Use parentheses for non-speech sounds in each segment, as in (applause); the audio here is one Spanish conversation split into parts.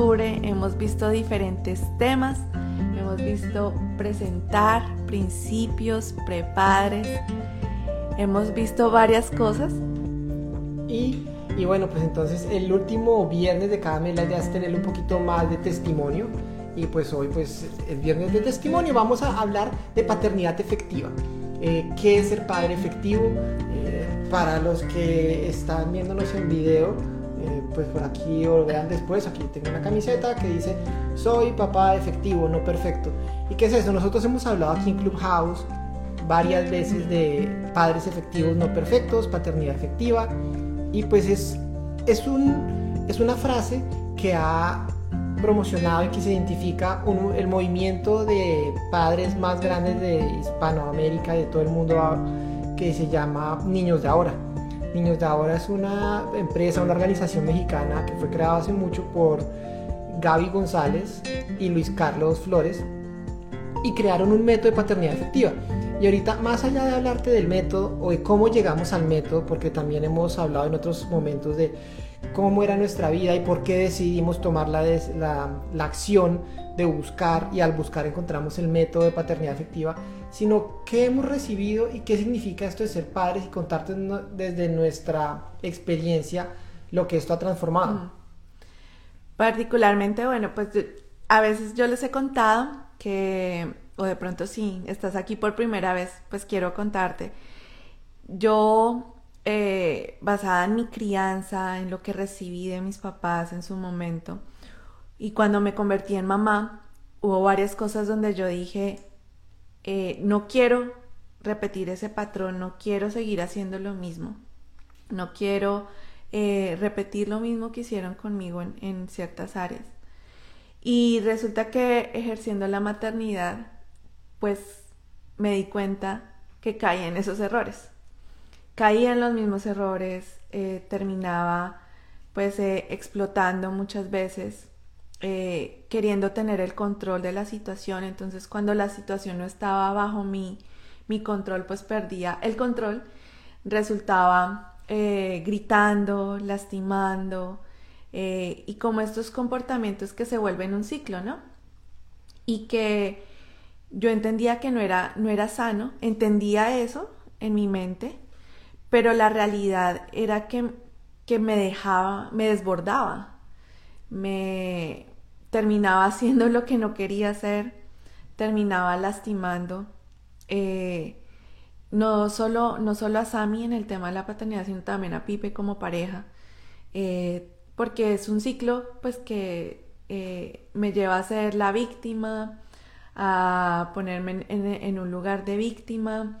Hemos visto diferentes temas, hemos visto presentar principios, prepadres, hemos visto varias cosas. Y, y, bueno, pues entonces el último viernes de cada mes la idea es tener un poquito más de testimonio. Y pues hoy, pues el viernes de testimonio, vamos a hablar de paternidad efectiva. Eh, ¿Qué es ser padre efectivo? Eh, para los que están viéndonos en video, eh, pues por aquí o lo vean después, aquí tengo una camiseta que dice soy papá efectivo, no perfecto. ¿Y qué es eso? Nosotros hemos hablado aquí en Clubhouse varias veces de padres efectivos no perfectos, paternidad efectiva, y pues es, es, un, es una frase que ha promocionado y que se identifica el movimiento de padres más grandes de Hispanoamérica de todo el mundo que se llama Niños de Ahora. Niños de Ahora es una empresa, una organización mexicana que fue creada hace mucho por Gaby González y Luis Carlos Flores y crearon un método de paternidad efectiva. Y ahorita, más allá de hablarte del método o de cómo llegamos al método, porque también hemos hablado en otros momentos de cómo era nuestra vida y por qué decidimos tomar la, la, acción de buscar y al buscar encontramos el método de paternidad efectiva, sino qué hemos recibido y qué significa esto de ser padres y contarte desde nuestra experiencia lo que esto ha transformado. Particularmente, bueno, pues a veces yo les he contado que, o de pronto sí, estás aquí por primera vez, pues quiero contarte. Yo, eh, basada en mi crianza, en lo que recibí de mis papás en su momento, y cuando me convertí en mamá, hubo varias cosas donde yo dije, eh, no quiero repetir ese patrón, no quiero seguir haciendo lo mismo, no quiero eh, repetir lo mismo que hicieron conmigo en, ciertas áreas. Y resulta que ejerciendo la maternidad, pues me di cuenta que caía en esos errores. Caía en los mismos errores, eh, terminaba pues explotando muchas veces, eh, queriendo tener el control de la situación. Entonces cuando la situación no estaba bajo mi, mi control, pues perdía el control. Resultaba eh, gritando, lastimando eh, y como estos comportamientos que se vuelven un ciclo, ¿no? Y que yo entendía que no era, no era sano, entendía eso en mi mente, pero la realidad era que, que me dejaba, me desbordaba, me, terminaba haciendo lo que no quería hacer, terminaba lastimando. Eh, no solo, no solo a Sammy en el tema de la paternidad, sino también a Pipe como pareja, eh, porque es un ciclo pues que eh, me lleva a ser la víctima, a ponerme en, un lugar de víctima,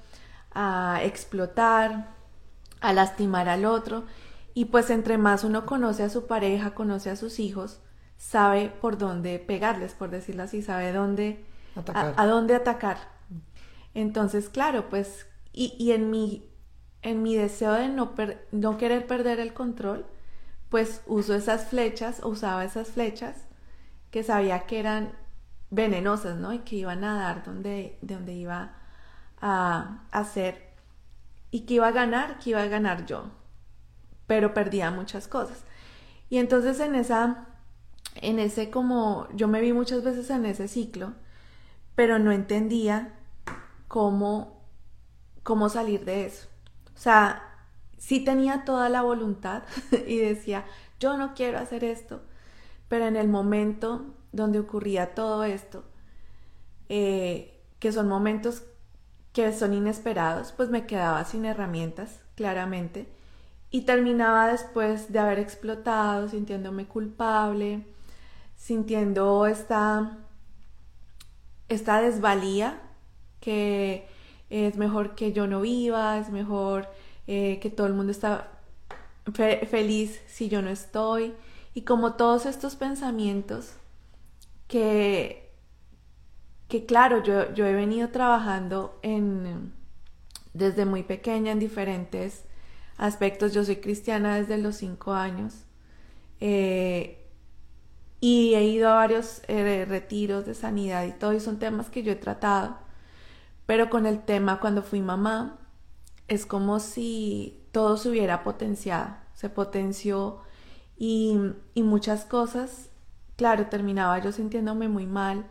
a explotar, a lastimar al otro, y pues entre más uno conoce a su pareja, conoce a sus hijos, sabe por dónde pegarles, por decirlo así, sabe dónde, A, dónde atacar. Entonces, claro, pues, y, y en, mi, en mi deseo de no, no querer perder el control, pues uso esas flechas, usaba esas flechas que sabía que eran venenosas, ¿no? Y que iban a dar donde, donde iba a hacer y que iba a ganar, que iba a ganar yo, pero perdía muchas cosas. Y entonces en esa en ese como, yo me vi muchas veces en ese ciclo, pero no entendía cómo, cómo salir de eso. O sea, sí tenía toda la voluntad (laughs) y decía, yo no quiero hacer esto, pero en el momento donde ocurría todo esto, eh, que son momentos que son inesperados, pues me quedaba sin herramientas, claramente, y terminaba después de haber explotado, sintiéndome culpable, sintiendo esta, esta desvalía que es mejor que yo no viva, es mejor eh, que todo el mundo está feliz si yo no estoy. Y como todos estos pensamientos que, que claro, yo, yo he venido trabajando en, desde muy pequeña en diferentes aspectos. Yo soy cristiana desde los cinco años. Eh, y he ido a varios eh, retiros de sanidad y todo, y son temas que yo he tratado. Pero con el tema, cuando fui mamá, es como si todo se hubiera potenciado, se potenció y, y muchas cosas claro, terminaba yo sintiéndome muy mal,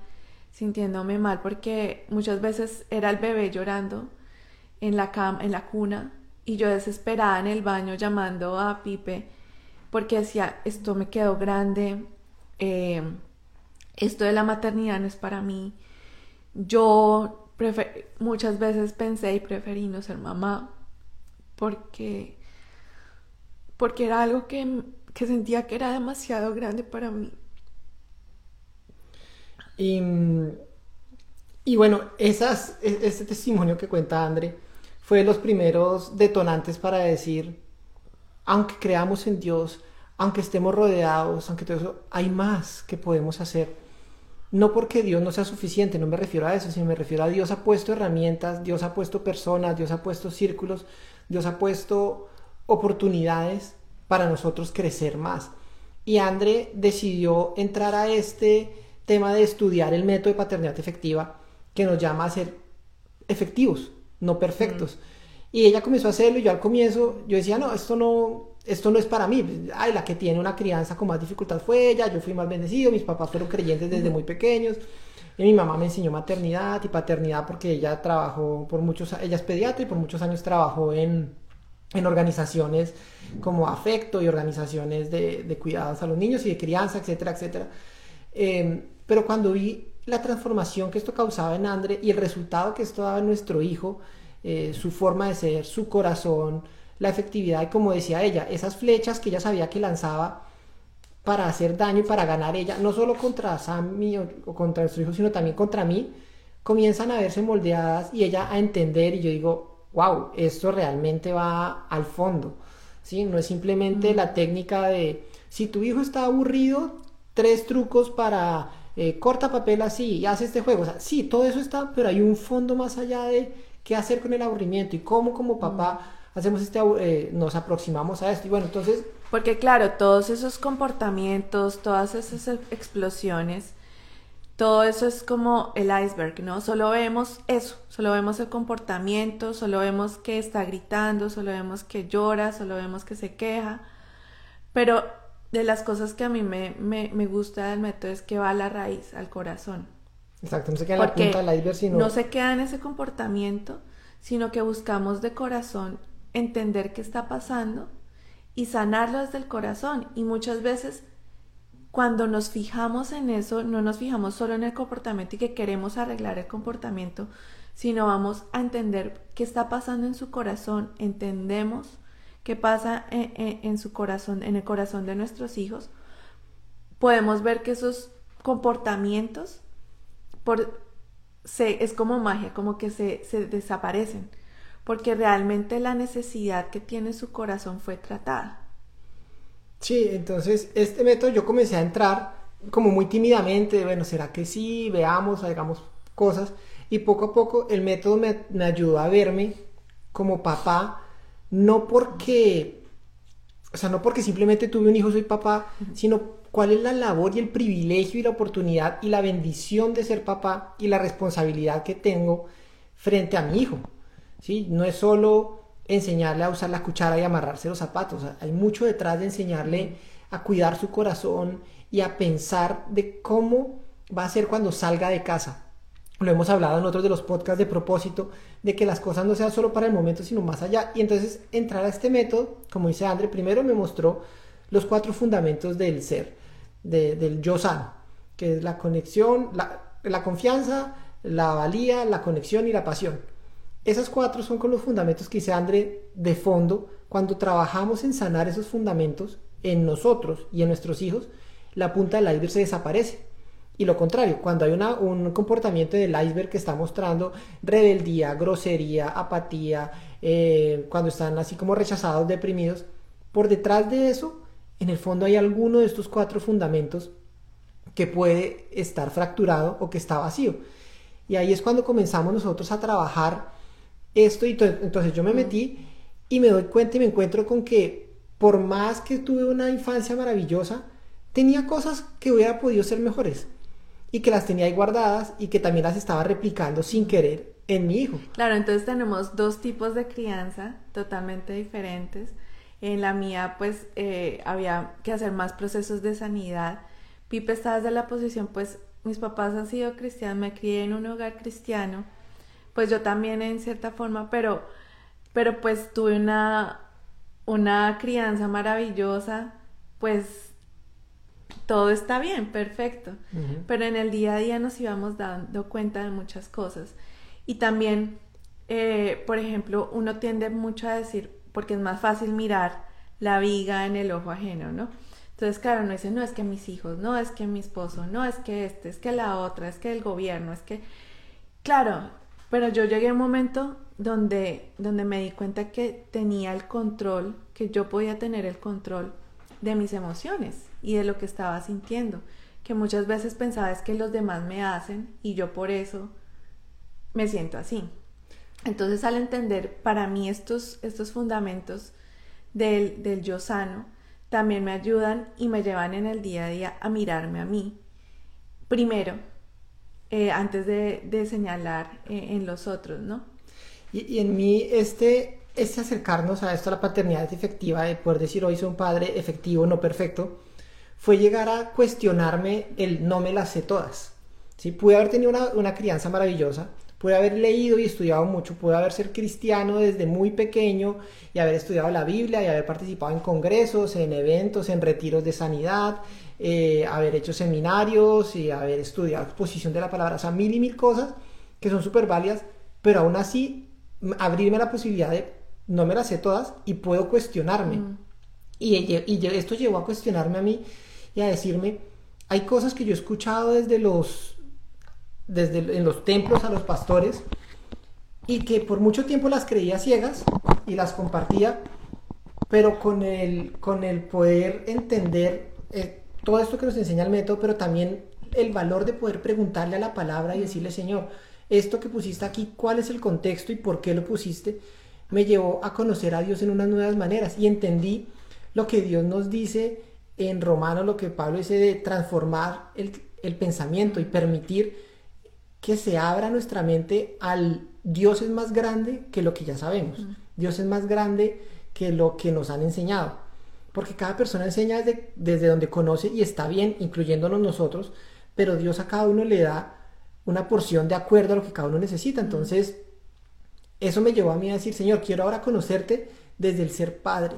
sintiéndome mal porque muchas veces era el bebé llorando en la cama, en la cuna y yo desesperada en el baño llamando a Pipe porque decía, esto me quedó grande, eh, esto de la maternidad no es para mí. Yo muchas veces pensé y preferí no ser mamá porque, porque era algo que, que sentía que era demasiado grande para mí. Y, bueno, esas, e, ese testimonio que cuenta André fue de los primeros detonantes para decir, aunque creamos en Dios, aunque estemos rodeados, aunque todo eso, hay más que podemos hacer. No porque Dios no sea suficiente, no me refiero a eso, sino me refiero a Dios ha puesto herramientas, Dios ha puesto personas, Dios ha puesto círculos, Dios ha puesto oportunidades para nosotros crecer más. Y André decidió entrar a este tema de estudiar el método de paternidad efectiva que nos llama a ser efectivos, no perfectos. Y ella comenzó a hacerlo y yo al comienzo, yo decía, no, esto no, esto no es para mí. Ay, la que tiene una crianza con más dificultad fue ella, yo fui más bendecido, mis papás fueron creyentes desde muy pequeños. Y mi mamá me enseñó maternidad y paternidad porque ella trabajó por muchos, ella es pediatra y por muchos años trabajó en, en organizaciones como afecto y organizaciones de, de, cuidados a los niños y de crianza, etcétera, etcétera. Eh, pero cuando vi la transformación que esto causaba en Andre y el resultado que esto daba en nuestro hijo, eh, su forma de ser, su corazón, la efectividad y como decía ella, esas flechas que ella sabía que lanzaba para hacer daño y para ganar ella, no solo contra Sammy o, contra nuestro hijo, sino también contra mí, comienzan a verse moldeadas y ella a entender y yo digo, wow, esto realmente va al fondo, ¿sí? No es simplemente la técnica de, si tu hijo está aburrido, tres trucos para eh, corta papel así y hace este juego. O sea, sí, todo eso está, pero hay un fondo más allá de qué hacer con el aburrimiento y cómo como papá hacemos este, eh, nos aproximamos a esto. Y bueno, entonces... Porque claro, todos esos comportamientos, todas esas explosiones, todo eso es como el iceberg, ¿no? Solo vemos eso, solo vemos el comportamiento, solo vemos que está gritando, solo vemos que llora, solo vemos que se queja, pero de las cosas que a mí me, me, gusta del método es que va a la raíz, al corazón. Exacto, no se queda en la punta del iceberg, sino... No se queda en ese comportamiento, sino que buscamos de corazón entender qué está pasando y sanarlo desde el corazón. Y muchas veces cuando nos fijamos en eso, no nos fijamos solo en el comportamiento y que queremos arreglar el comportamiento, sino vamos a entender qué está pasando en su corazón, entendemos qué pasa en, su corazón, en el corazón de nuestros hijos, podemos ver que esos comportamientos por, se, es como magia, como que se, se desaparecen, porque realmente la necesidad que tiene su corazón fue tratada. Sí, entonces este método yo comencé a entrar como muy tímidamente, bueno, ¿será que sí? Veamos, hagamos cosas. Y poco a poco el método me, me ayudó a verme como papá no porque, o sea, no porque simplemente tuve un hijo, soy papá, sino cuál es la labor y el privilegio y la oportunidad y la bendición de ser papá y la responsabilidad que tengo frente a mi hijo. ¿Sí? No es solo enseñarle a usar la cuchara y amarrarse los zapatos, hay mucho detrás de enseñarle a cuidar su corazón y a pensar de cómo va a ser cuando salga de casa lo hemos hablado en otros de los podcasts de propósito, de que las cosas no sean solo para el momento, sino más allá. Y entonces entrar a este método, como dice André, primero me mostró los cuatro fundamentos del ser, del yo sano, que es la conexión, la, confianza, la valía, la conexión y la pasión. Esas cuatro son con los fundamentos que dice André de fondo. Cuando trabajamos en sanar esos fundamentos en nosotros y en nuestros hijos, la punta del iceberg se desaparece y lo contrario, cuando hay una, un comportamiento del iceberg que está mostrando rebeldía, grosería, apatía, eh, cuando están así como rechazados, deprimidos, por detrás de eso, en el fondo hay alguno de estos cuatro fundamentos que puede estar fracturado o que está vacío. Y ahí es cuando comenzamos nosotros a trabajar esto y entonces yo me metí y me doy cuenta y me encuentro con que por más que tuve una infancia maravillosa, tenía cosas que hubiera podido ser mejores y que las tenía ahí guardadas y que también las estaba replicando sin querer en mi hijo. Claro, entonces tenemos dos tipos de crianza totalmente diferentes. En la mía, pues, eh, había que hacer más procesos de sanidad, Pipe está desde la posición, pues mis papás han sido cristianos, me crié en un hogar cristiano, pues yo también en cierta forma, pero, pero pues tuve una, una crianza maravillosa, pues todo está bien, perfecto, pero en el día a día nos íbamos dando cuenta de muchas cosas. Y también, eh, por ejemplo, uno tiende mucho a decir, porque es más fácil mirar la viga en el ojo ajeno, ¿no? Entonces, claro, no dice, no es que mis hijos, no es que mi esposo, no es que este, es que la otra, es que el gobierno, es que... Claro, pero yo llegué a un momento donde, donde me di cuenta que tenía el control, que yo podía tener el control de mis emociones y de lo que estaba sintiendo, que muchas veces pensaba es que los demás me hacen y yo por eso me siento así. Entonces al entender para mí estos, estos fundamentos del, del yo sano, también me ayudan y me llevan en el día a día a mirarme a mí. Primero, eh, antes de, señalar eh, en los otros, ¿no? Y, en mí, este, este acercarnos a esto, a la paternidad efectiva, de poder decir hoy soy un padre efectivo, no perfecto, fue llegar a cuestionarme el no me las sé todas. ¿sí? Pude haber tenido una, una crianza maravillosa, Pude haber leído y estudiado mucho, pude haber sido cristiano desde muy pequeño y haber estudiado la Biblia y haber participado en congresos, en eventos, en retiros de sanidad, eh, haber hecho seminarios y haber estudiado exposición de la palabra, o sea, mil y mil cosas que son súper válidas, pero aún así abrirme la posibilidad de, no me las sé todas y puedo cuestionarme. Mm. Y, y esto llevó a cuestionarme a mí y a decirme, hay cosas que yo he escuchado desde los desde en los templos a los pastores y que por mucho tiempo las creía ciegas y las compartía, pero con el, con el poder entender eh, todo esto que nos enseña el método, pero también el valor de poder preguntarle a la palabra y decirle, Señor, esto que pusiste aquí, ¿cuál es el contexto y por qué lo pusiste? Me llevó a conocer a Dios en unas nuevas maneras y entendí lo que Dios nos dice en Romano, lo que Pablo dice de transformar el, el pensamiento y permitir que se abra nuestra mente al Dios es más grande que lo que ya sabemos. Dios es más grande que lo que nos han enseñado. Porque cada persona enseña desde, desde donde conoce y está bien, incluyéndonos nosotros, pero Dios a cada uno le da una porción de acuerdo a lo que cada uno necesita. Entonces, eso me llevó a mí a decir, Señor, quiero ahora conocerte desde el ser padre.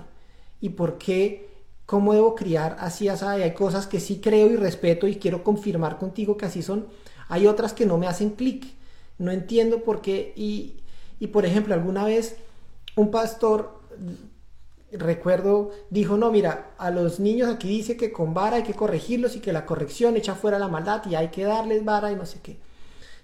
¿Y por qué? ¿Cómo debo criar así? así? Hay cosas que sí creo y respeto y quiero confirmar contigo que así son hay otras que no me hacen clic. No entiendo por qué. Y, y por ejemplo, alguna vez un pastor, recuerdo, dijo, no, mira, a los niños aquí dice que con vara hay que corregirlos y que la corrección echa fuera la maldad y hay que darles vara y no sé qué.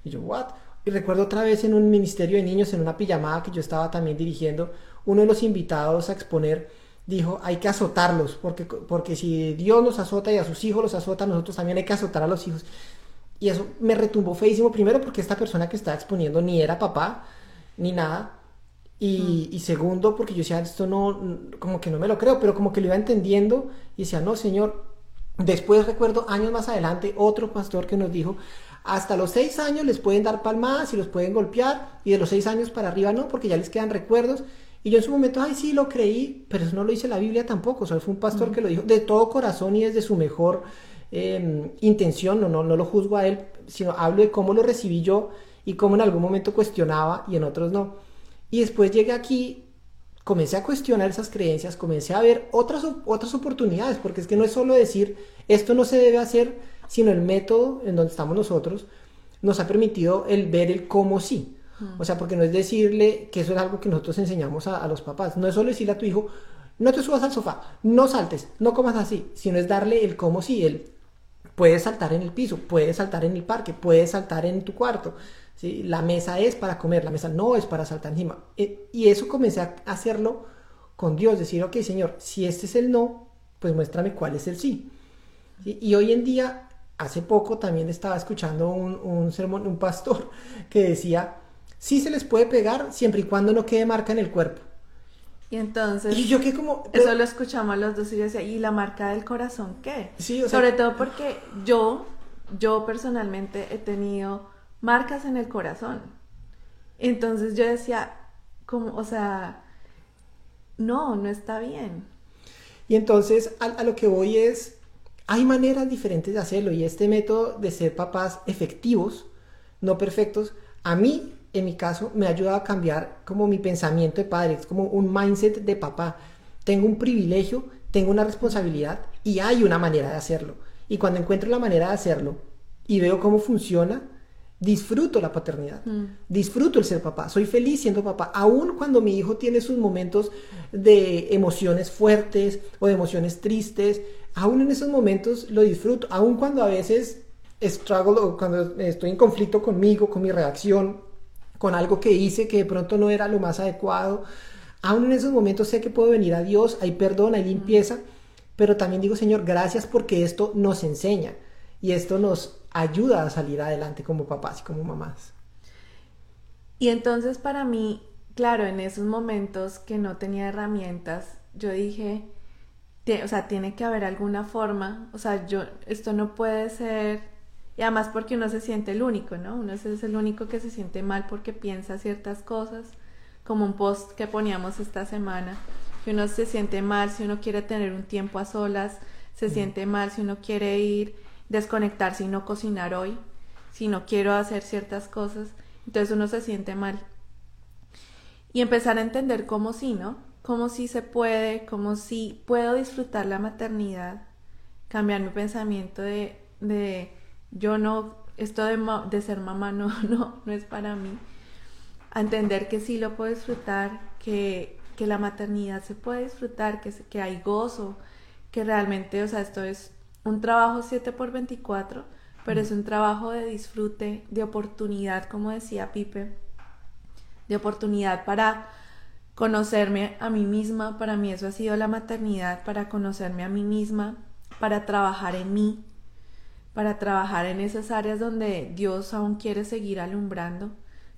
Y yo, ¿what? Y recuerdo otra vez en un ministerio de niños, en una pijamada que yo estaba también dirigiendo, uno de los invitados a exponer dijo, hay que azotarlos, porque, porque si Dios nos azota y a sus hijos los azota, nosotros también hay que azotar a los hijos. Y eso me retumbó feísimo, primero porque esta persona que estaba exponiendo ni era papá, ni nada. Y, mm. y, segundo, porque yo decía, esto no, como que no me lo creo, pero como que lo iba entendiendo y decía, no, señor. Después recuerdo años más adelante otro pastor que nos dijo, hasta los seis años les pueden dar palmadas y los pueden golpear, y de los seis años para arriba no, porque ya les quedan recuerdos. Y yo en su momento, ay, sí, lo creí, pero eso no lo dice la Biblia tampoco, o sea, fue un pastor mm. que lo dijo de todo corazón y desde su mejor Em, intención, no, no, no lo juzgo a él, sino hablo de cómo lo recibí yo y cómo en algún momento cuestionaba y en otros no. Y después llegué aquí, comencé a cuestionar esas creencias, comencé a ver otras, otras oportunidades, porque es que no es solo decir esto no se debe hacer, sino el método en donde estamos nosotros nos ha permitido el ver el cómo sí. O sea, porque no es decirle que eso es algo que nosotros enseñamos a, a los papás, no es solo decirle a tu hijo, no te subas al sofá, no saltes, no comas así, sino es darle el cómo sí, el Puedes saltar en el piso, puedes saltar en el parque, puedes saltar en tu cuarto. ¿Sí? La mesa es para comer, la mesa no es para saltar encima. E, y eso comencé a hacerlo con Dios, decir, ok, Señor, si este es el no, pues muéstrame cuál es el sí. Y hoy en día, hace poco también estaba escuchando un, un sermón, un pastor (laughs) que decía, sí se les puede pegar siempre y cuando no quede marca en el cuerpo. Y entonces. Y yo que como. Eso lo escuchamos los dos y yo decía, ¿y la marca del corazón qué? Sí, o sea, Sobre todo porque yo, yo personalmente he tenido marcas en el corazón. Entonces yo decía, como, o sea, no, no está bien. Y entonces a, lo que voy es, hay maneras diferentes de hacerlo y este método de ser papás efectivos, no perfectos, a mí, en mi caso, me ha ayudado a cambiar como mi pensamiento de padre, es como un mindset de papá. Tengo un privilegio, tengo una responsabilidad y hay una manera de hacerlo. Y cuando encuentro la manera de hacerlo y veo cómo funciona, disfruto la paternidad, mm. disfruto el ser papá, soy feliz siendo papá, aun cuando mi hijo tiene sus momentos de emociones fuertes o de emociones tristes, aún en esos momentos lo disfruto, aún cuando a veces struggle o cuando estoy en conflicto conmigo, con mi reacción, con algo que hice que de pronto no era lo más adecuado, aún en esos momentos sé que puedo venir a Dios, hay perdón, hay limpieza, pero también digo, Señor, gracias porque esto nos enseña y esto nos ayuda a salir adelante como papás y como mamás. Y entonces para mí, claro, en esos momentos que no tenía herramientas, yo dije, o sea, tiene que haber alguna forma, o sea, yo, esto no puede ser, y además porque uno se siente el único, ¿no? Uno es el único que se siente mal porque piensa ciertas cosas, como un post que poníamos esta semana, que uno se siente mal si uno quiere tener un tiempo a solas, se siente mal si uno quiere ir, desconectarse y no cocinar hoy, si no quiero hacer ciertas cosas, entonces uno se siente mal. Y empezar a entender cómo sí, ¿no? como si se puede, como si puedo disfrutar la maternidad, cambiar mi pensamiento de, de yo no, esto de, de, ser mamá no, (laughs) no, no es para mí, a entender que sí lo puedo disfrutar, que, que la maternidad se puede disfrutar, que, que hay gozo, que realmente, o sea, esto es un trabajo 7 por 24, pero es un trabajo de disfrute, de oportunidad, como decía Pipe, de oportunidad para conocerme a mí misma, para mí eso ha sido la maternidad, para conocerme a mí misma, para trabajar en mí, para trabajar en esas áreas donde Dios aún quiere seguir alumbrando,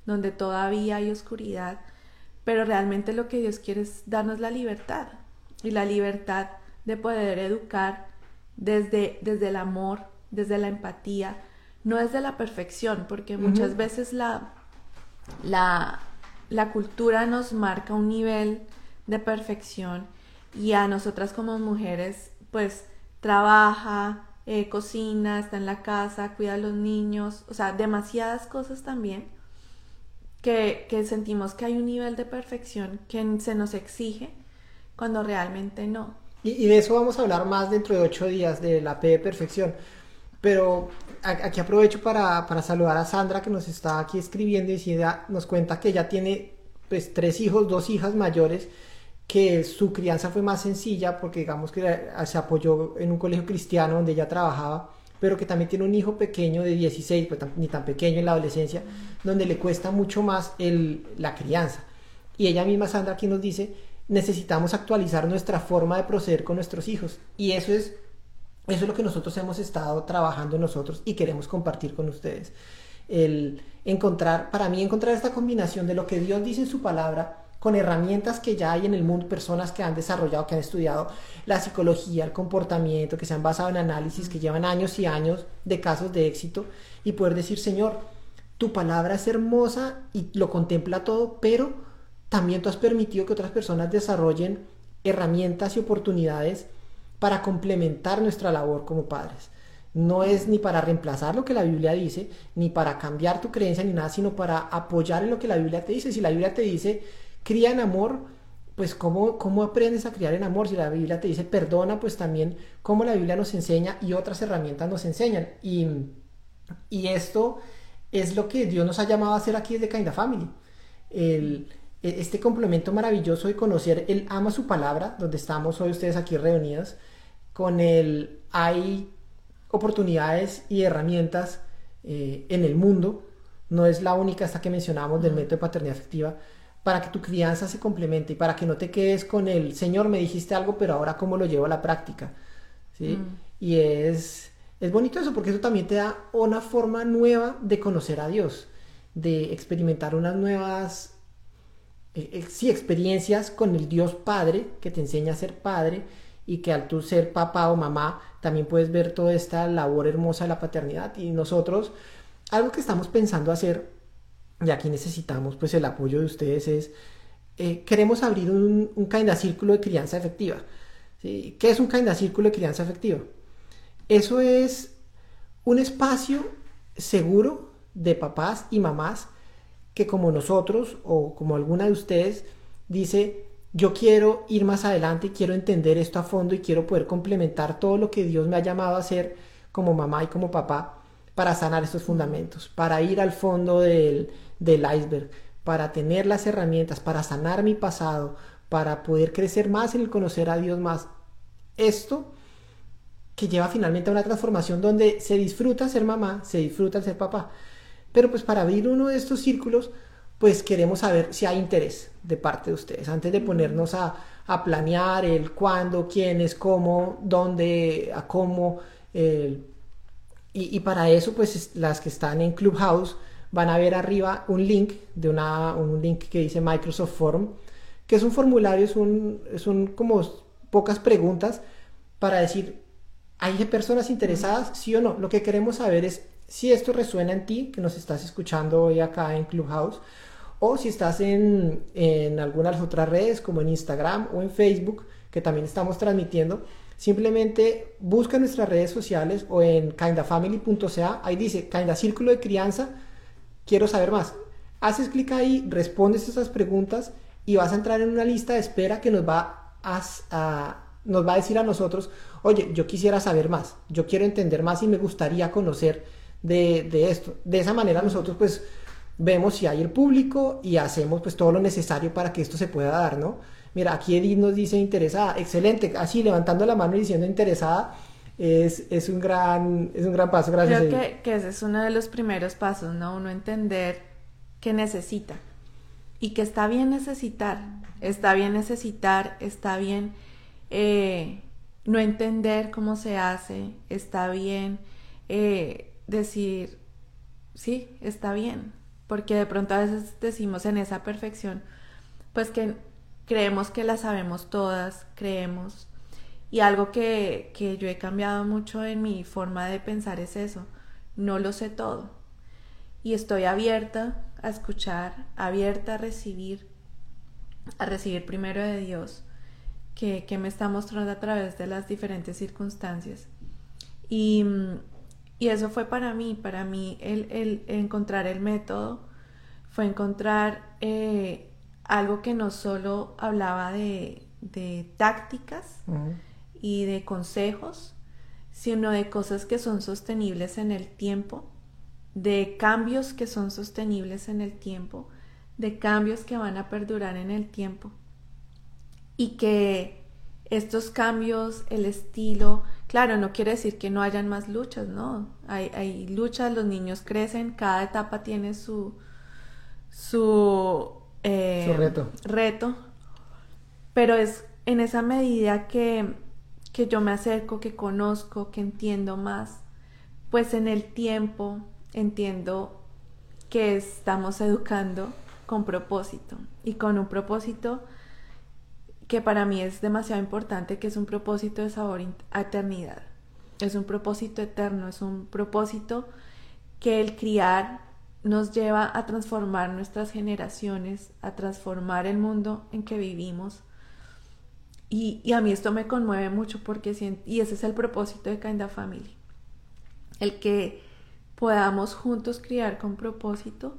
donde todavía hay oscuridad, pero realmente lo que Dios quiere es darnos la libertad y la libertad de poder educar desde, desde el amor, desde la empatía, no desde la perfección, porque muchas veces la, la, la cultura nos marca un nivel de perfección y a nosotras como mujeres pues trabaja, eh, cocina, está en la casa, cuida a los niños, o sea, demasiadas cosas también que, sentimos que hay un nivel de perfección que se nos exige cuando realmente no. Y, de eso vamos a hablar más dentro de ocho días, de la P de perfección. Pero aquí aprovecho para, saludar a Sandra que nos está aquí escribiendo y nos cuenta que ella tiene pues tres hijos, dos hijas mayores, que su crianza fue más sencilla porque digamos que se apoyó en un colegio cristiano donde ella trabajaba, pero que también tiene un hijo pequeño de 16, pues ni tan pequeño en la adolescencia, donde le cuesta mucho más el, la crianza. Y ella misma, Sandra, aquí nos dice, necesitamos actualizar nuestra forma de proceder con nuestros hijos. Y eso es eso es lo que nosotros hemos estado trabajando nosotros y queremos compartir con ustedes. El encontrar, para mí, encontrar esta combinación de lo que Dios dice en su palabra con herramientas que ya hay en el mundo, personas que han desarrollado, que han estudiado la psicología, el comportamiento, que se han basado en análisis, que llevan años y años de casos de éxito y poder decir, Señor, tu palabra es hermosa y lo contempla todo, pero también tú has permitido que otras personas desarrollen herramientas y oportunidades para complementar nuestra labor como padres. No es ni para reemplazar lo que la Biblia dice, ni para cambiar tu creencia, ni nada, sino para apoyar en lo que la Biblia te dice. Si la Biblia te dice, cría en amor, pues ¿cómo, cómo aprendes a criar en amor? Si la Biblia te dice, perdona, pues también cómo la Biblia nos enseña y otras herramientas nos enseñan. Y, y esto es lo que Dios nos ha llamado a hacer aquí desde Kinda Family. El, este complemento maravilloso de conocer el ama su palabra, donde estamos hoy ustedes aquí reunidos, con el hay oportunidades y herramientas eh, en el mundo, no es la única esta que mencionamos del método de paternidad afectiva, para que tu crianza se complemente y para que no te quedes con el, Señor, me dijiste algo, pero ahora cómo lo llevo a la práctica. ¿Sí? Mm. Y es, es bonito eso, porque eso también te da una forma nueva de conocer a Dios, de experimentar unas nuevas eh, eh, sí, experiencias con el Dios Padre, que te enseña a ser padre, y que al tú ser papá o mamá también puedes ver toda esta labor hermosa de la paternidad. Y nosotros, algo que estamos pensando hacer, y aquí necesitamos pues el apoyo de ustedes, es, eh, queremos abrir un, un círculo de crianza efectiva. ¿Qué es un kinda círculo de crianza efectiva? Eso es un espacio seguro de papás y mamás que como nosotros o como alguna de ustedes dice, yo quiero ir más adelante, quiero entender esto a fondo y quiero poder complementar todo lo que Dios me ha llamado a hacer como mamá y como papá para sanar estos fundamentos, para ir al fondo del, del iceberg, para tener las herramientas, para sanar mi pasado, para poder crecer más en el conocer a Dios más. Esto que lleva finalmente a una transformación donde se disfruta ser mamá, se disfruta ser papá. Pero pues para abrir uno de estos círculos, pues queremos saber si hay interés de parte de ustedes. Antes de ponernos a, a planear el cuándo, quiénes, cómo, dónde, a cómo. y, y, para eso, pues las que están en Clubhouse van a ver arriba un link de una, un link que dice Microsoft Form, que es un formulario, es un, son como pocas preguntas para decir ¿Hay personas interesadas? Sí o no. Lo que queremos saber es si esto resuena en ti, que nos estás escuchando hoy acá en Clubhouse, o si estás en, en algunas otras redes, como en Instagram o en Facebook, que también estamos transmitiendo. Simplemente busca nuestras redes sociales o en kindafamily.ca. Ahí dice Kinda Círculo de Crianza. Quiero saber más. Haces clic ahí, respondes esas preguntas y vas a entrar en una lista de espera que nos va a nos va a decir a nosotros, oye, yo quisiera saber más, yo quiero entender más y me gustaría conocer de, esto. De esa manera nosotros pues vemos si hay el público y hacemos pues todo lo necesario para que esto se pueda dar, ¿no? Mira, aquí Edith nos dice interesada, excelente, así levantando la mano y diciendo interesada, es, es, un, gran, es un gran paso, gracias. Creo que, que ese es uno de los primeros pasos, ¿no? Uno entender que necesita y que está bien necesitar, está bien necesitar, está bien eh, no entender cómo se hace, está bien eh, decir, sí, está bien, porque de pronto a veces decimos en esa perfección, pues que creemos que la sabemos todas, creemos, y algo que, que yo he cambiado mucho en mi forma de pensar es eso, no lo sé todo, y estoy abierta a escuchar, abierta a recibir, a recibir primero de Dios que, me está mostrando a través de las diferentes circunstancias. Y, eso fue para mí, para mí el, encontrar el método, fue encontrar eh, algo que no solo hablaba de, tácticas y de consejos, sino de cosas que son sostenibles en el tiempo, de cambios que son sostenibles en el tiempo, de cambios que van a perdurar en el tiempo. Y que estos cambios, el estilo, claro, no quiere decir que no hayan más luchas, ¿no? Hay, hay luchas, los niños crecen, cada etapa tiene su, su, eh, reto. reto, pero es en esa medida que, que yo me acerco, que conozco, que entiendo más, pues en el tiempo entiendo que estamos educando con propósito y con un propósito que para mí es demasiado importante, que es un propósito de sabor a eternidad. Es un propósito eterno, es un propósito que el criar nos lleva a transformar nuestras generaciones, a transformar el mundo en que vivimos. Y, a mí esto me conmueve mucho porque, y ese es el propósito de Kinda Family, el que podamos juntos criar con propósito,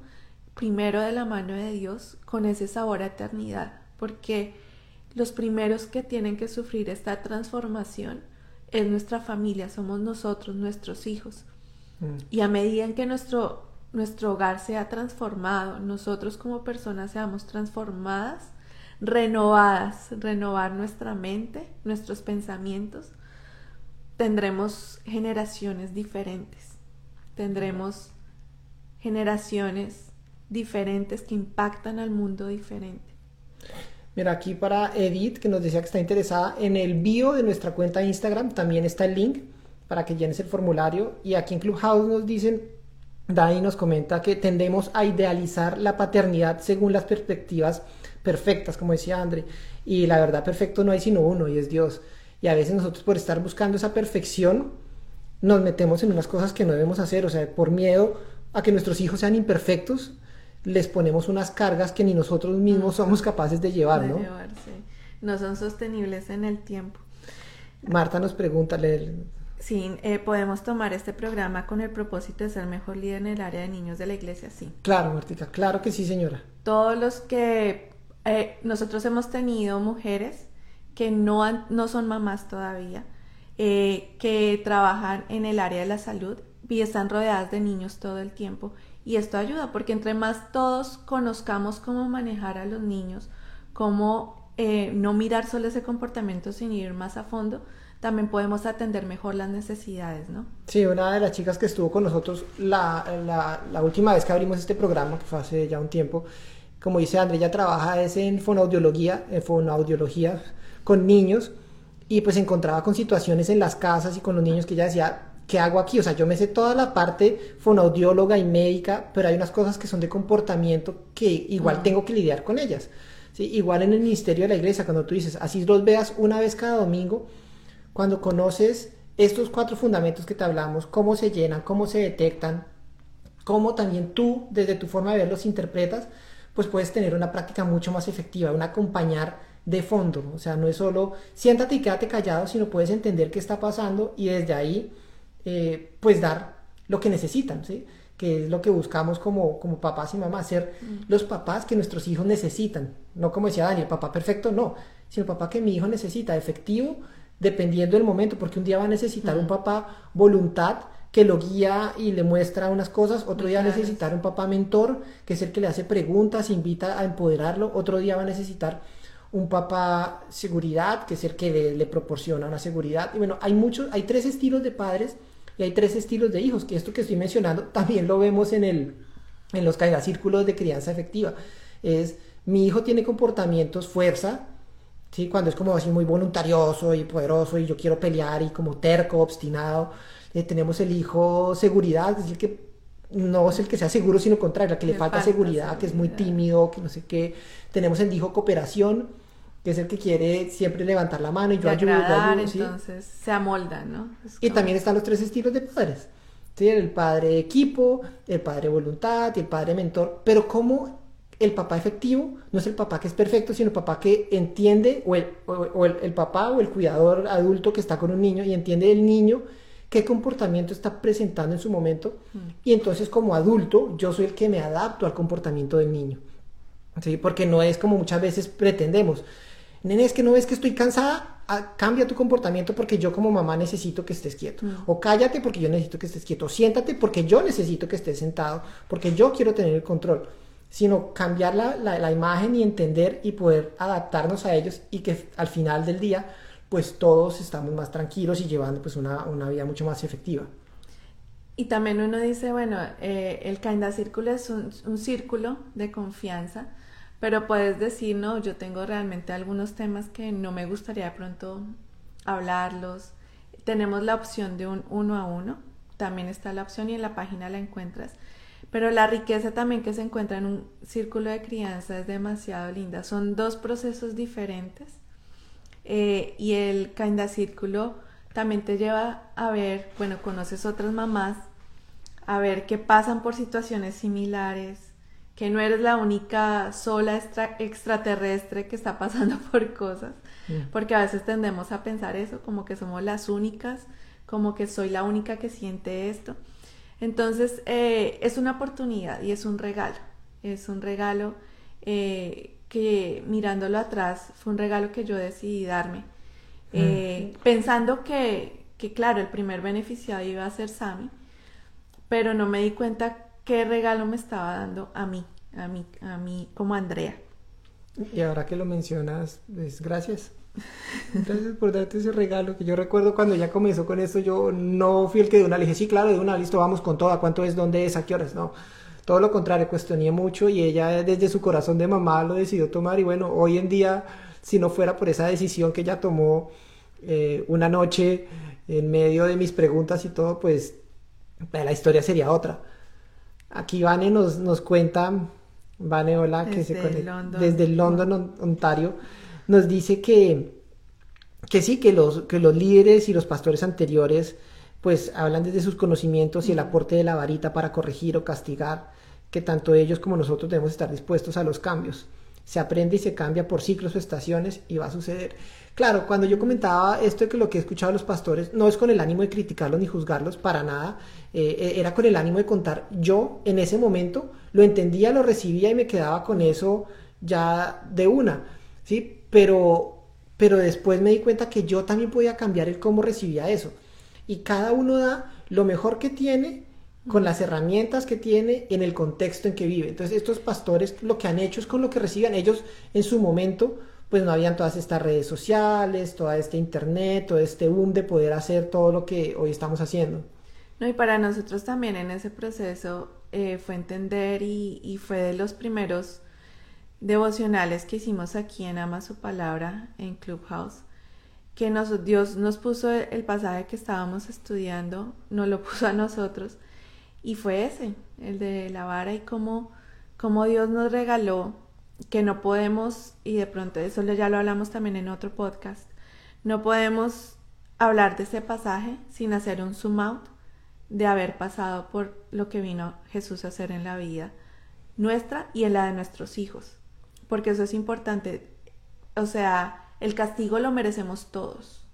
primero de la mano de Dios, con ese sabor a eternidad, porque los primeros que tienen que sufrir esta transformación es nuestra familia, somos nosotros, nuestros hijos. Mm. Y a medida en que nuestro, nuestro hogar sea transformado, nosotros como personas seamos transformadas, renovadas, renovar nuestra mente, nuestros pensamientos, tendremos generaciones diferentes, tendremos generaciones diferentes que impactan al mundo diferente. Mira, aquí para Edith, que nos decía que está interesada, en el bio de nuestra cuenta de Instagram también está el link para que llenes el formulario. Y aquí en Clubhouse nos dicen, Dani nos comenta que tendemos a idealizar la paternidad según las perspectivas perfectas, como decía André. Y la verdad, perfecto no hay sino uno, y es Dios. Y a veces nosotros por estar buscando esa perfección, nos metemos en unas cosas que no debemos hacer, o sea, por miedo a que nuestros hijos sean imperfectos, les ponemos unas cargas que ni nosotros mismos somos capaces de llevar, ¿no? No son sostenibles en el tiempo. Marta nos pregunta, Sí, eh, podemos tomar este programa con el propósito de ser mejor líder en el área de niños de la iglesia, sí. Claro, Martica, claro que sí, señora. Todos los que eh, nosotros hemos tenido mujeres que no, no son mamás todavía, eh, que trabajan en el área de la salud y están rodeadas de niños todo el tiempo. Y esto ayuda porque entre más todos conozcamos cómo manejar a los niños, cómo no mirar solo ese comportamiento sin ir más a fondo, también podemos atender mejor las necesidades, ¿no? Sí, una de las chicas que estuvo con nosotros la, la, última vez que abrimos este programa, que fue hace ya un tiempo, como dice André, ella trabaja es en fonoaudiología, en fonoaudiología con niños y pues se encontraba con situaciones en las casas y con los niños que ella decía, ¿qué hago aquí? O sea, yo me sé toda la parte fonoaudióloga y médica, pero hay unas cosas que son de comportamiento que igual tengo que lidiar con ellas. ¿sí? Igual en el ministerio de la iglesia, cuando tú dices, así los veas una vez cada domingo, cuando conoces estos cuatro fundamentos que te hablamos, cómo se llenan, cómo se detectan, cómo también tú desde tu forma de ver los interpretas, pues puedes tener una práctica mucho más efectiva, un acompañar de fondo. O sea, no es solo siéntate y quédate callado, sino puedes entender qué está pasando y desde ahí, eh, pues dar lo que necesitan, ¿sí? que es lo que buscamos como, como papás y mamás, ser mm. los papás que nuestros hijos necesitan. No como decía Daniel, papá perfecto, no, sino papá que mi hijo necesita, efectivo, dependiendo del momento, porque un día va a necesitar un papá voluntad que lo guía y le muestra unas cosas, otro día va a necesitar un papá mentor, que es el que le hace preguntas, invita a empoderarlo, otro día va a necesitar un papá seguridad, que es el que le, proporciona una seguridad. Y bueno, hay muchos, hay tres estilos de padres y hay tres estilos de hijos, que esto que estoy mencionando también lo vemos en, el, en los círculos de crianza efectiva. Es, mi hijo tiene comportamientos fuerza, ¿sí? Cuando es como así muy voluntarioso y poderoso y yo quiero pelear y como terco, obstinado. Eh, tenemos el hijo seguridad, es decir, que no es el que sea seguro, sino contrario, que le, falta, seguridad, que es muy tímido, que no sé qué. Tenemos el hijo cooperación, que es el que quiere siempre levantar la mano y yo ayudo, Entonces se amolda, ¿no? Y también están los tres estilos de padres. ¿sí? El padre equipo, el padre voluntad y el padre mentor. Pero cómo el papá efectivo no es el papá que es perfecto, sino el papá que entiende, o el, o, el, papá o el cuidador adulto que está con un niño y entiende el niño qué comportamiento está presentando en su momento. Mm. Y entonces como adulto yo soy el que me adapto al comportamiento del niño. ¿sí? Porque no es como muchas veces pretendemos. Nene, es que no ves que estoy cansada, ah, cambia tu comportamiento porque yo como mamá necesito que estés quieto. Mm. O cállate porque yo necesito que estés quieto. O siéntate porque yo necesito que estés sentado, porque yo quiero tener el control sino cambiar la, la, imagen y entender y poder adaptarnos a ellos y que al final del día pues todos estamos más tranquilos y llevando pues una, una vida mucho más efectiva. Y también uno dice, bueno, eh, el Kinda Círculo es un, un, círculo de confianza, pero puedes decir, no, yo tengo realmente algunos temas que no me gustaría de pronto hablarlos. Tenemos la opción de un uno a uno, también está la opción y en la página la encuentras pero la riqueza también que se encuentra en un círculo de crianza es demasiado linda. Son dos procesos diferentes eh, y el Kinda Círculo también te lleva a ver, bueno, conoces otras mamás, a ver qué pasan por situaciones similares, que no eres la única sola extraterrestre que está pasando (laughs) por cosas, mm. porque a veces tendemos a pensar eso, como que somos las únicas, como que soy la única que siente esto. Entonces, eh, es una oportunidad y es un regalo. Es un regalo eh, que mirándolo atrás fue un regalo que yo decidí darme. Eh, pensando que, que, claro, el primer beneficiado iba a ser Sami, pero no me di cuenta qué regalo me estaba dando a mí, a mí, a mí como Andrea. Y ahora que lo mencionas, pues gracias. Gracias por darte ese regalo que yo recuerdo cuando ya comenzó con esto, yo no fui el que de una le dije, sí, claro, de una, listo, vamos con toda, ¿cuánto es? ¿Dónde es? ¿A qué horas? No, todo lo contrario, cuestioné mucho y ella desde su corazón de mamá lo decidió tomar y bueno, hoy en día, si no fuera por esa decisión que ella tomó eh, una noche en medio de mis preguntas y todo, pues la historia sería otra. Aquí Vane nos, nos cuenta, Vane, hola, que se conecta desde London, Ontario nos dice que, que sí, que los, que los líderes y los pastores anteriores pues hablan desde sus conocimientos y el aporte de la varita para corregir o castigar, que tanto ellos como nosotros debemos estar dispuestos a los cambios. se aprende y se cambia por ciclos o estaciones y va a suceder. Claro, cuando yo comentaba esto de que lo que he escuchado a los pastores no es con el ánimo de criticarlos ni juzgarlos para nada, eh, eh, era con el ánimo de contar. Yo en ese momento lo entendía, lo recibía y me quedaba con eso ya de una, ¿sí? Pero, pero después me di cuenta que yo también podía cambiar el cómo recibía eso. Y cada uno da lo mejor que tiene con las herramientas que tiene en el contexto en que vive. Entonces estos pastores lo que han hecho es con lo que reciban ellos en su momento, pues no habían todas estas redes sociales, toda este internet, todo este boom de poder hacer todo lo que hoy estamos haciendo. No, y para nosotros también en ese proceso eh, fue entender y, fue de los primeros devocionales que hicimos aquí en Ama su Palabra, en Clubhouse, que Dios nos puso el pasaje que estábamos estudiando, nos lo (laughs) puso a nosotros y fue ese, el de la vara y cómo, cómo Dios nos regaló que no podemos, y de pronto eso ya lo hablamos también en otro podcast, no podemos hablar de ese pasaje sin hacer un zoom out de haber pasado por lo que vino Jesús a hacer en la vida nuestra y en la de nuestros hijos. Porque eso es importante. O sea, el castigo lo merecemos todos.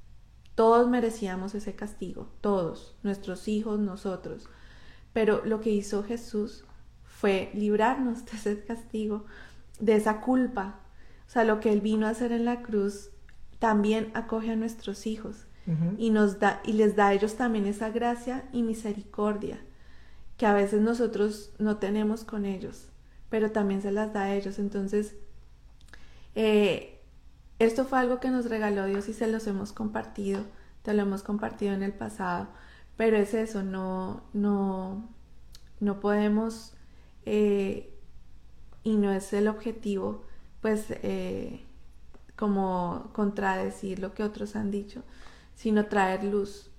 Todos merecíamos ese castigo, todos, nuestros hijos, nosotros. Pero lo que hizo Jesús fue librarnos de ese castigo, de esa culpa. O sea, lo que Él vino a hacer en la cruz también acoge a nuestros hijos y nos da y les da a ellos también esa gracia y misericordia que a veces nosotros no tenemos con ellos, pero también se las da a ellos. Entonces, eh, esto fue algo que nos regaló Dios y se los hemos compartido, te lo hemos compartido en el pasado pero es eso, no, no, no podemos, eh, y no es el objetivo, pues, eh, como contradecir lo que otros han dicho, sino traer luz.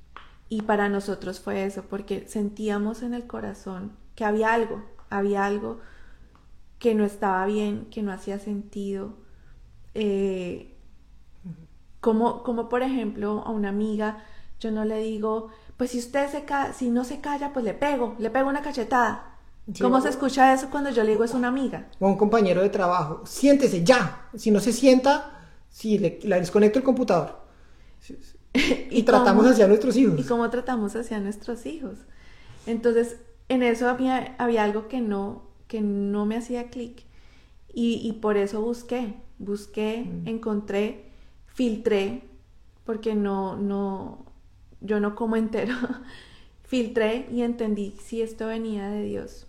Y para nosotros fue eso, porque sentíamos en el corazón que había algo, había algo que no estaba bien, que no hacía sentido. Eh, como, como por ejemplo a una amiga, yo no le digo, pues si usted se si no se calla, pues le pego, le pego una cachetada. ¿Cómo se escucha eso cuando yo le digo es una amiga? O un compañero de trabajo, siéntese ya. Si no se sienta, si le, desconecto el computador. (laughs) y, tratamos hacia nuestros hijos. Y cómo tratamos hacia nuestros hijos. Entonces, en eso había, había algo que no, que no me hacía clic. Y, por eso busqué, busqué, mm. encontré, filtré, porque no, no, yo no como entero, (laughs) filtré y entendí si esto venía de Dios.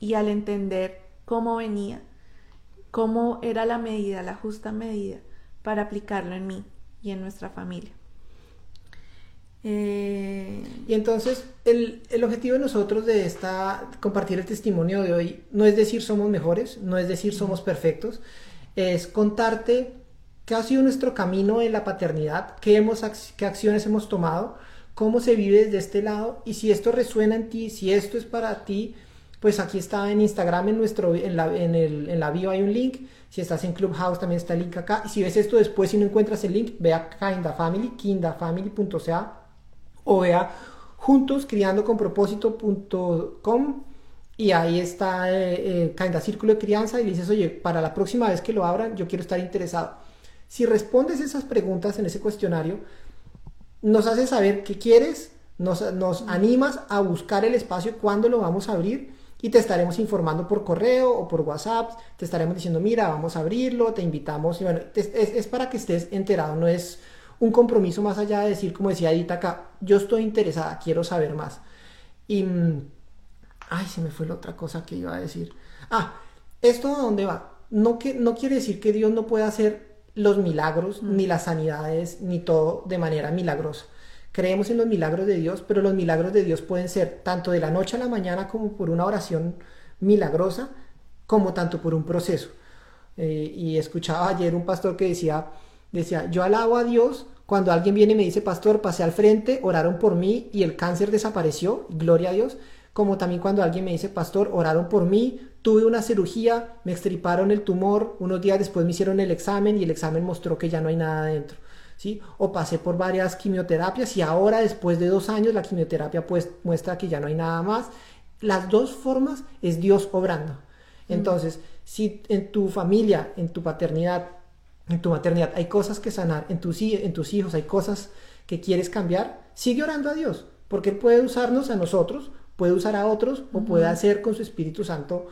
Y al entender cómo venía, cómo era la medida, la justa medida, para aplicarlo en mí y en nuestra familia. Eh, y entonces el, el, objetivo de nosotros de esta compartir el testimonio de hoy no es decir somos mejores, no es decir somos perfectos, es contarte qué ha sido nuestro camino en la paternidad, qué, hemos, qué acciones hemos tomado, cómo se vive desde este lado y si esto resuena en ti, si esto es para ti, pues aquí está en Instagram, en, nuestro, en, la, en, el, en la bio hay un link. Si estás en Clubhouse también está el link acá. Y si ves esto después y no encuentras el link, ve a Kinda Family, kindafamily.ca o vea juntos criando con propósito.com y ahí está eh, eh, Círculo de Crianza y dices, oye, para la próxima vez que lo abran, yo quiero estar interesado. Si respondes esas preguntas en ese cuestionario, nos hace saber qué quieres, nos, animas a buscar el espacio cuando lo vamos a abrir y te estaremos informando por correo o por WhatsApp, te estaremos diciendo, mira, vamos a abrirlo, te invitamos, y bueno, es, para que estés enterado, no es un compromiso más allá de decir, como decía Edita acá, yo estoy interesada, quiero saber más. Y, mm, ay, se me fue la otra cosa que iba a decir. Ah, ¿esto a dónde va? No, que, no quiere decir que Dios no pueda hacer los milagros, ni las sanidades, ni todo de manera milagrosa. Creemos en los milagros de Dios, pero los milagros de Dios pueden ser tanto de la noche a la mañana como por una oración milagrosa, como tanto por un proceso. Eh, y escuchaba ayer un pastor que decía, decía, yo alabo a Dios cuando alguien viene y me dice, pastor, pasé al frente, oraron por mí y el cáncer desapareció, gloria a Dios, como también cuando alguien me dice, pastor, oraron por mí, tuve una cirugía, me extriparon el tumor, unos días después me hicieron el examen y el examen mostró que ya no hay nada dentro. ¿sí? O pasé por varias quimioterapias y ahora después de dos años la quimioterapia pues muestra que ya no hay nada más. Las dos formas es Dios obrando. Mm. Entonces, Si en tu familia, en tu paternidad, en tu maternidad hay cosas que sanar, en tus, en tus hijos hay cosas que quieres cambiar, sigue orando a Dios, porque Él puede usarnos a nosotros, puede usar a otros o puede hacer con su Espíritu Santo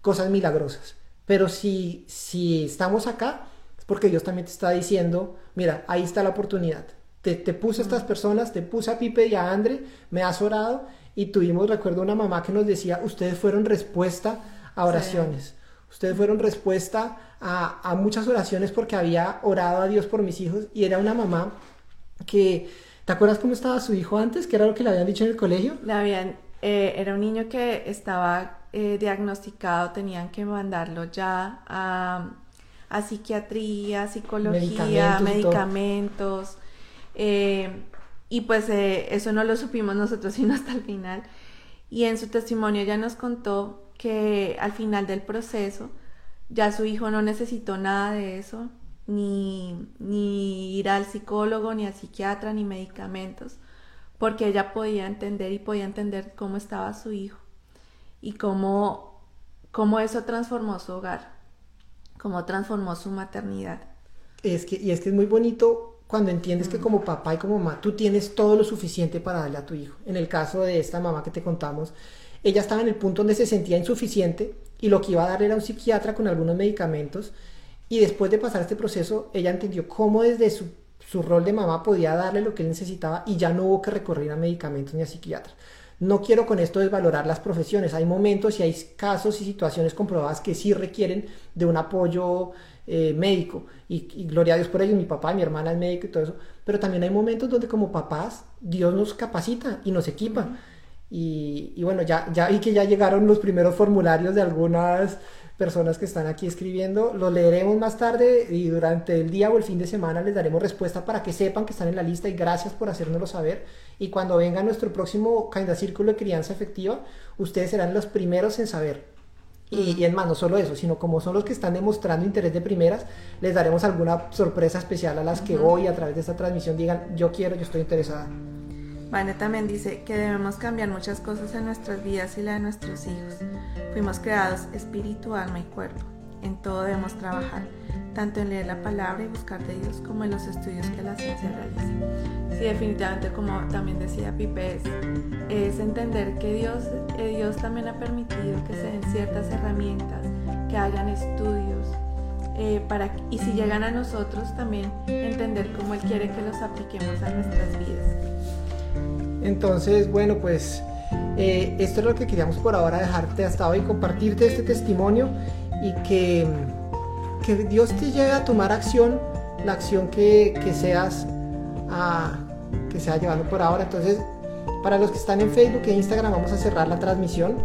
cosas milagrosas. Pero si, si estamos acá, es porque Dios también te está diciendo, mira, ahí está la oportunidad. Te, te puse a estas personas, te puse a Pipe y a Andre, me has orado y tuvimos, recuerdo una mamá que nos decía, ustedes fueron respuesta a oraciones. Ustedes fueron respuesta a, a, muchas oraciones porque había orado a Dios por mis hijos y era una mamá que, ¿te acuerdas cómo estaba su hijo antes? ¿Qué era lo que le habían dicho en el colegio? Le habían, eh, era un niño que estaba eh, diagnosticado, tenían que mandarlo ya a, a psiquiatría, psicología, medicamentos. medicamentos eh, y pues eso no lo supimos nosotros (laughs) sino hasta el final. Y en su testimonio ya nos contó que al final del proceso ya su hijo no necesitó nada de eso, ni, ni ir al psicólogo, ni al psiquiatra, ni medicamentos, porque ella podía entender y podía entender cómo estaba su hijo y cómo, cómo eso transformó su hogar, cómo transformó su maternidad. Es que, y es que es muy bonito cuando entiendes que mm. como papá y como mamá tú tienes todo lo suficiente para darle a tu hijo. En el caso de esta mamá que te contamos, ella estaba en el punto donde se sentía insuficiente y lo que iba a dar era un psiquiatra con algunos medicamentos y después de pasar este proceso, ella entendió cómo desde su, rol de mamá podía darle lo que él necesitaba y ya no hubo que recurrir a medicamentos ni a psiquiatras. No quiero con esto desvalorar las profesiones. Hay momentos y hay casos y situaciones comprobadas que sí requieren de un apoyo eh, médico. Y, gloria a Dios por ello, mi papá, mi hermana es médico y todo eso. Pero también hay momentos donde como papás Dios nos capacita y nos equipa. Y, y, bueno, ya, ya vi que ya llegaron los primeros formularios de algunas personas que están aquí escribiendo. Lo leeremos más tarde y durante el día o el fin de semana les daremos respuesta para que sepan que están en la lista y gracias por hacérnoslo saber. Y cuando venga nuestro próximo Kinda Círculo de Crianza Efectiva, ustedes serán los primeros en saber. Y, y en más, no solo eso, sino como son los que están demostrando interés de primeras, les daremos alguna sorpresa especial a las que hoy a través de esta transmisión digan, yo quiero, yo estoy interesada. Vane también dice que debemos cambiar muchas cosas en nuestras vidas y la de nuestros hijos. Fuimos creados espíritu, alma y cuerpo. En todo debemos trabajar, tanto en leer la palabra y buscar de Dios como en los estudios que la ciencia realiza. Sí, definitivamente, como también decía Pipe, es, entender que Dios, Dios también ha permitido que se den ciertas herramientas, que hayan estudios, eh, para, y si llegan a nosotros también entender cómo Él quiere que los apliquemos a nuestras vidas. Entonces, bueno, pues eh, esto es lo que queríamos por ahora dejarte hasta hoy, compartirte este testimonio y que, que Dios te lleve a tomar acción, la acción que, que seas a, que sea llevando por ahora. Entonces, para los que están en Facebook e Instagram, vamos a cerrar la transmisión.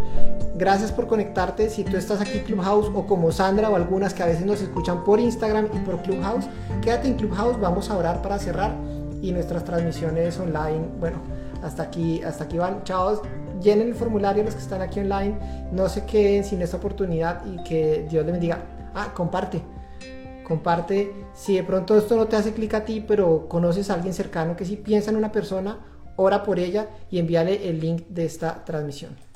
Gracias por conectarte. Si tú estás aquí en Clubhouse o como Sandra o algunas que a veces nos escuchan por Instagram y por Clubhouse, quédate en Clubhouse. Vamos a orar para cerrar y nuestras transmisiones online. Bueno, hasta aquí, hasta aquí van. Chao. Llenen el formulario los que están aquí online. No se queden sin esta oportunidad y que Dios les bendiga. Ah, comparte. Comparte. Si de pronto esto no te hace clic a ti, pero conoces a alguien cercano que si piensa en una persona, ora por ella y envíale el link de esta transmisión.